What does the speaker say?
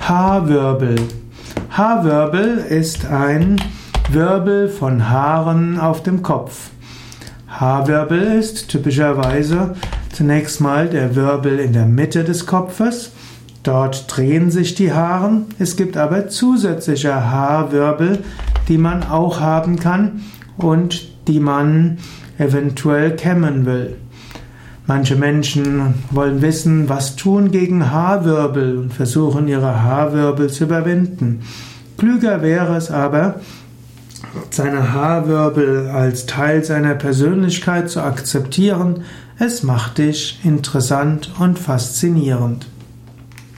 Haarwirbel. Haarwirbel ist ein Wirbel von Haaren auf dem Kopf. Haarwirbel ist typischerweise zunächst mal der Wirbel in der Mitte des Kopfes. Dort drehen sich die Haare. Es gibt aber zusätzliche Haarwirbel, die man auch haben kann und die man eventuell kämmen will. Manche Menschen wollen wissen, was tun gegen Haarwirbel und versuchen ihre Haarwirbel zu überwinden. Klüger wäre es aber, seine Haarwirbel als Teil seiner Persönlichkeit zu akzeptieren. Es macht dich interessant und faszinierend.